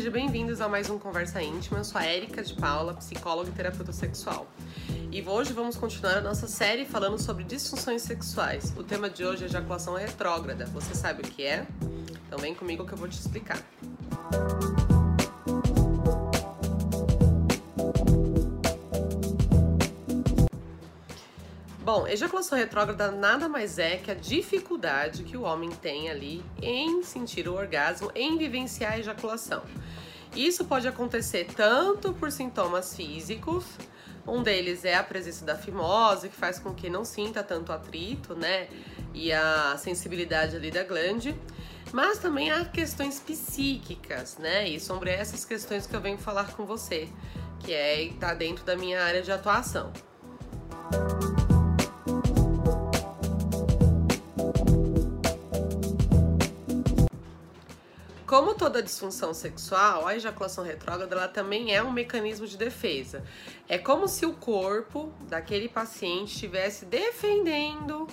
sejam bem-vindos a mais um Conversa Íntima. Eu sou a Erika de Paula, psicóloga e terapeuta sexual. E hoje vamos continuar a nossa série falando sobre disfunções sexuais. O tema de hoje é ejaculação retrógrada. Você sabe o que é? Então vem comigo que eu vou te explicar. Bom, ejaculação retrógrada nada mais é que a dificuldade que o homem tem ali em sentir o orgasmo, em vivenciar a ejaculação. Isso pode acontecer tanto por sintomas físicos, um deles é a presença da fimose, que faz com que não sinta tanto atrito, né? E a sensibilidade ali da glande. Mas também há questões psíquicas, né? E sobre essas questões que eu venho falar com você, que é tá dentro da minha área de atuação. Como toda disfunção sexual, a ejaculação retrógrada ela também é um mecanismo de defesa. É como se o corpo daquele paciente estivesse defendendo,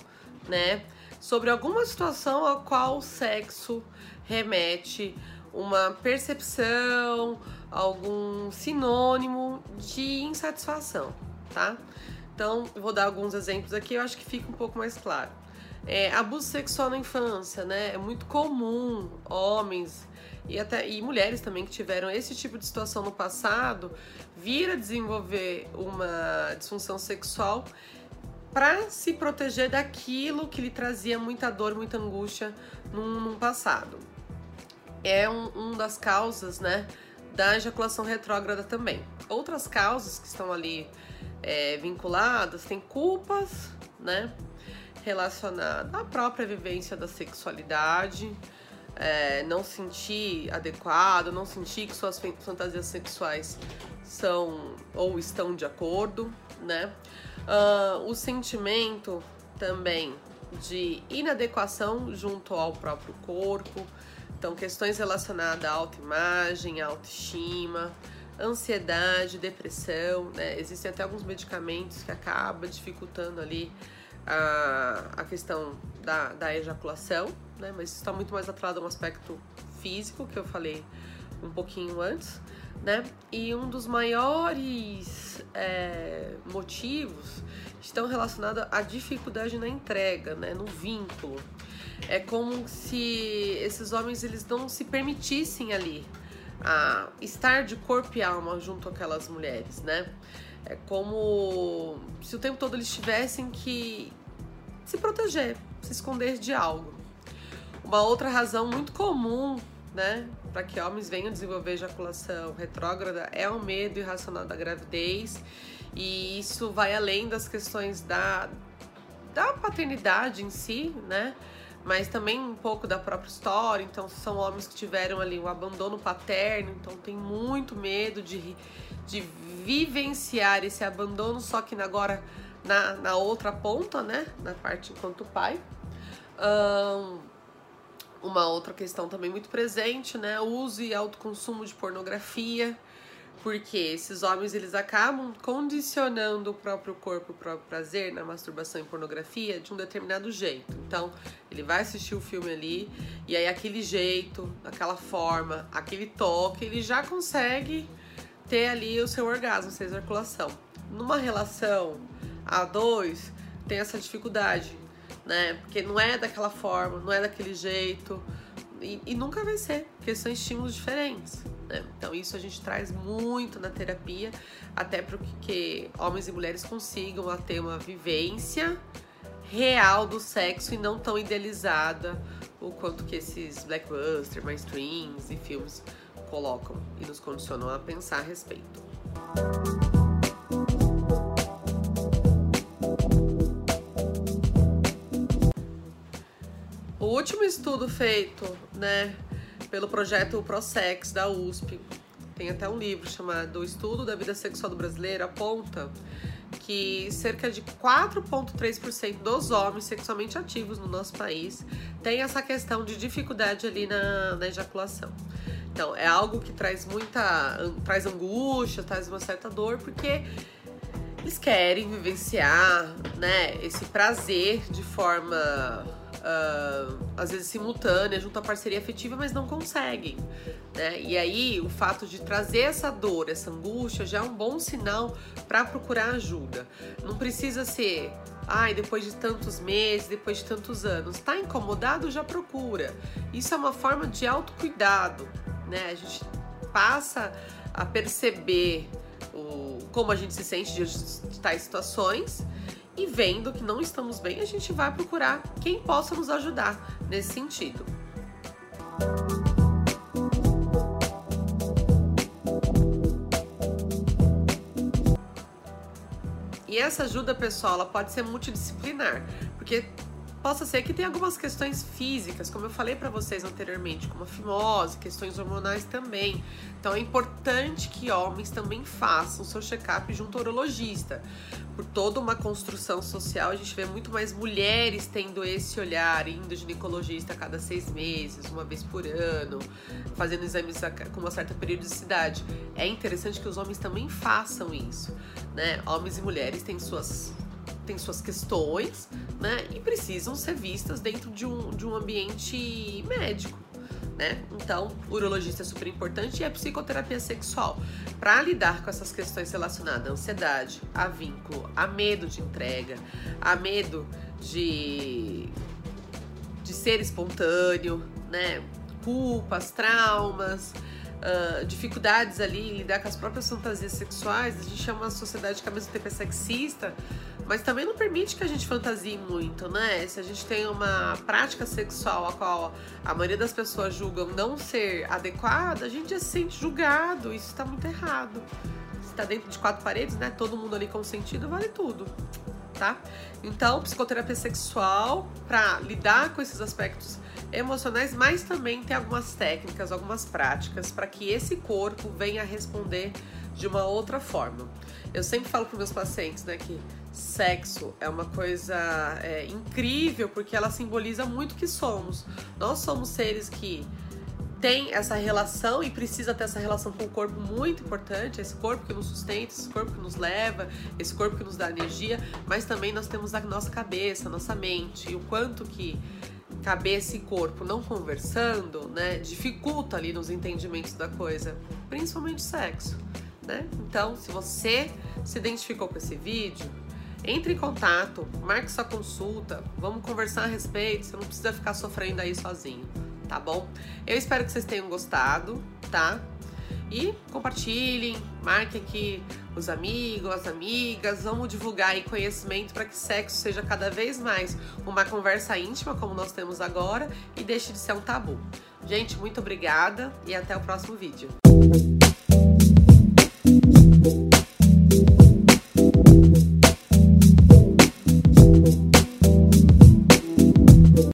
né, sobre alguma situação a qual o sexo remete uma percepção, algum sinônimo de insatisfação, tá? Então, vou dar alguns exemplos aqui, eu acho que fica um pouco mais claro. É, abuso sexual na infância, né? É muito comum homens e até e mulheres também que tiveram esse tipo de situação no passado vir a desenvolver uma disfunção sexual para se proteger daquilo que lhe trazia muita dor, muita angústia num, num passado. É um, um das causas, né, da ejaculação retrógrada também. Outras causas que estão ali é, vinculadas tem culpas, né, relacionadas à própria vivência da sexualidade, é, não sentir adequado, não sentir que suas fantasias sexuais são ou estão de acordo, né? Uh, o sentimento também de inadequação junto ao próprio corpo, então questões relacionadas à autoimagem, à autoestima, ansiedade, depressão, né? Existem até alguns medicamentos que acabam dificultando ali a, a questão da, da ejaculação, né? Mas está muito mais atrelado a um aspecto físico que eu falei um pouquinho antes, né? E um dos maiores é, motivos estão relacionados à dificuldade na entrega, né? No vínculo. É como se esses homens eles não se permitissem ali a estar de corpo e alma junto àquelas mulheres, né? É como se o tempo todo eles tivessem que se proteger, se esconder de algo. Uma outra razão muito comum, né, para que homens venham desenvolver ejaculação retrógrada é o medo irracional da gravidez, e isso vai além das questões da, da paternidade em si, né? Mas também um pouco da própria história. Então, são homens que tiveram ali um abandono paterno, então tem muito medo de, de vivenciar esse abandono, só que agora na, na outra ponta, né? Na parte enquanto pai. Um, uma outra questão também muito presente, né? Uso e autoconsumo de pornografia, porque esses homens eles acabam condicionando o próprio corpo, o próprio prazer na masturbação e pornografia de um determinado jeito. Então, ele vai assistir o filme ali e aí aquele jeito, aquela forma, aquele toque, ele já consegue ter ali o seu orgasmo, sua ejaculação. Numa relação a dois tem essa dificuldade, né? Porque não é daquela forma, não é daquele jeito. E, e nunca vai ser, porque são estímulos diferentes. Né? Então, isso a gente traz muito na terapia, até para que homens e mulheres consigam ter uma vivência real do sexo e não tão idealizada o quanto que esses blackbusters, mainstreams e filmes colocam e nos condicionam a pensar a respeito. Último estudo feito, né, pelo projeto Prosex da USP, tem até um livro chamado Estudo da Vida Sexual do Brasileiro, aponta que cerca de 4,3% dos homens sexualmente ativos no nosso país tem essa questão de dificuldade ali na, na ejaculação. Então, é algo que traz muita. traz angústia, traz uma certa dor, porque eles querem vivenciar né, esse prazer de forma uh, às vezes simultânea, junto à parceria afetiva, mas não conseguem. Né? E aí o fato de trazer essa dor, essa angústia, já é um bom sinal para procurar ajuda. Não precisa ser, ai, depois de tantos meses, depois de tantos anos. Está incomodado, já procura. Isso é uma forma de autocuidado, né? A gente passa a perceber o, como a gente se sente diante de tais situações e vendo que não estamos bem, a gente vai procurar quem possa nos ajudar nesse sentido. E essa ajuda pessoal, ela pode ser multidisciplinar, porque possa ser que tenha algumas questões físicas, como eu falei para vocês anteriormente, como a fimose, questões hormonais também. Então é importante que homens também façam seu check-up junto ao urologista. Por toda uma construção social, a gente vê muito mais mulheres tendo esse olhar, indo ginecologista a cada seis meses, uma vez por ano, fazendo exames com uma certa periodicidade. É interessante que os homens também façam isso, né? Homens e mulheres têm suas têm suas questões, né? E precisam ser vistas dentro de um, de um ambiente médico. Né? Então, urologista é super importante e a psicoterapia sexual para lidar com essas questões relacionadas à ansiedade, a vínculo, a medo de entrega, a medo de, de ser espontâneo, né? Culpas, traumas, uh, dificuldades ali em lidar com as próprias fantasias sexuais. A gente chama uma sociedade que ao mesmo tempo é sexista, mas também não permite que a gente fantasie muito, né? Se a gente tem uma prática sexual a qual a maioria das pessoas julgam não ser adequada, a gente já se sente julgado. Isso tá muito errado. Se tá dentro de quatro paredes, né? Todo mundo ali consentido, vale tudo. Tá? Então, psicoterapia sexual para lidar com esses aspectos emocionais, mas também tem algumas técnicas, algumas práticas para que esse corpo venha responder de uma outra forma. Eu sempre falo para meus pacientes, né, que sexo é uma coisa é, incrível porque ela simboliza muito que somos. Nós somos seres que tem essa relação e precisa ter essa relação com o corpo muito importante, esse corpo que nos sustenta, esse corpo que nos leva, esse corpo que nos dá energia, mas também nós temos a nossa cabeça, a nossa mente, e o quanto que cabeça e corpo não conversando, né, dificulta ali nos entendimentos da coisa, principalmente sexo, né? Então, se você se identificou com esse vídeo, entre em contato, marque sua consulta, vamos conversar a respeito, você não precisa ficar sofrendo aí sozinho, tá bom? Eu espero que vocês tenham gostado, tá? E compartilhem, marquem aqui os amigos, as amigas, vamos divulgar aí conhecimento para que sexo seja cada vez mais uma conversa íntima, como nós temos agora, e deixe de ser um tabu. Gente, muito obrigada e até o próximo vídeo.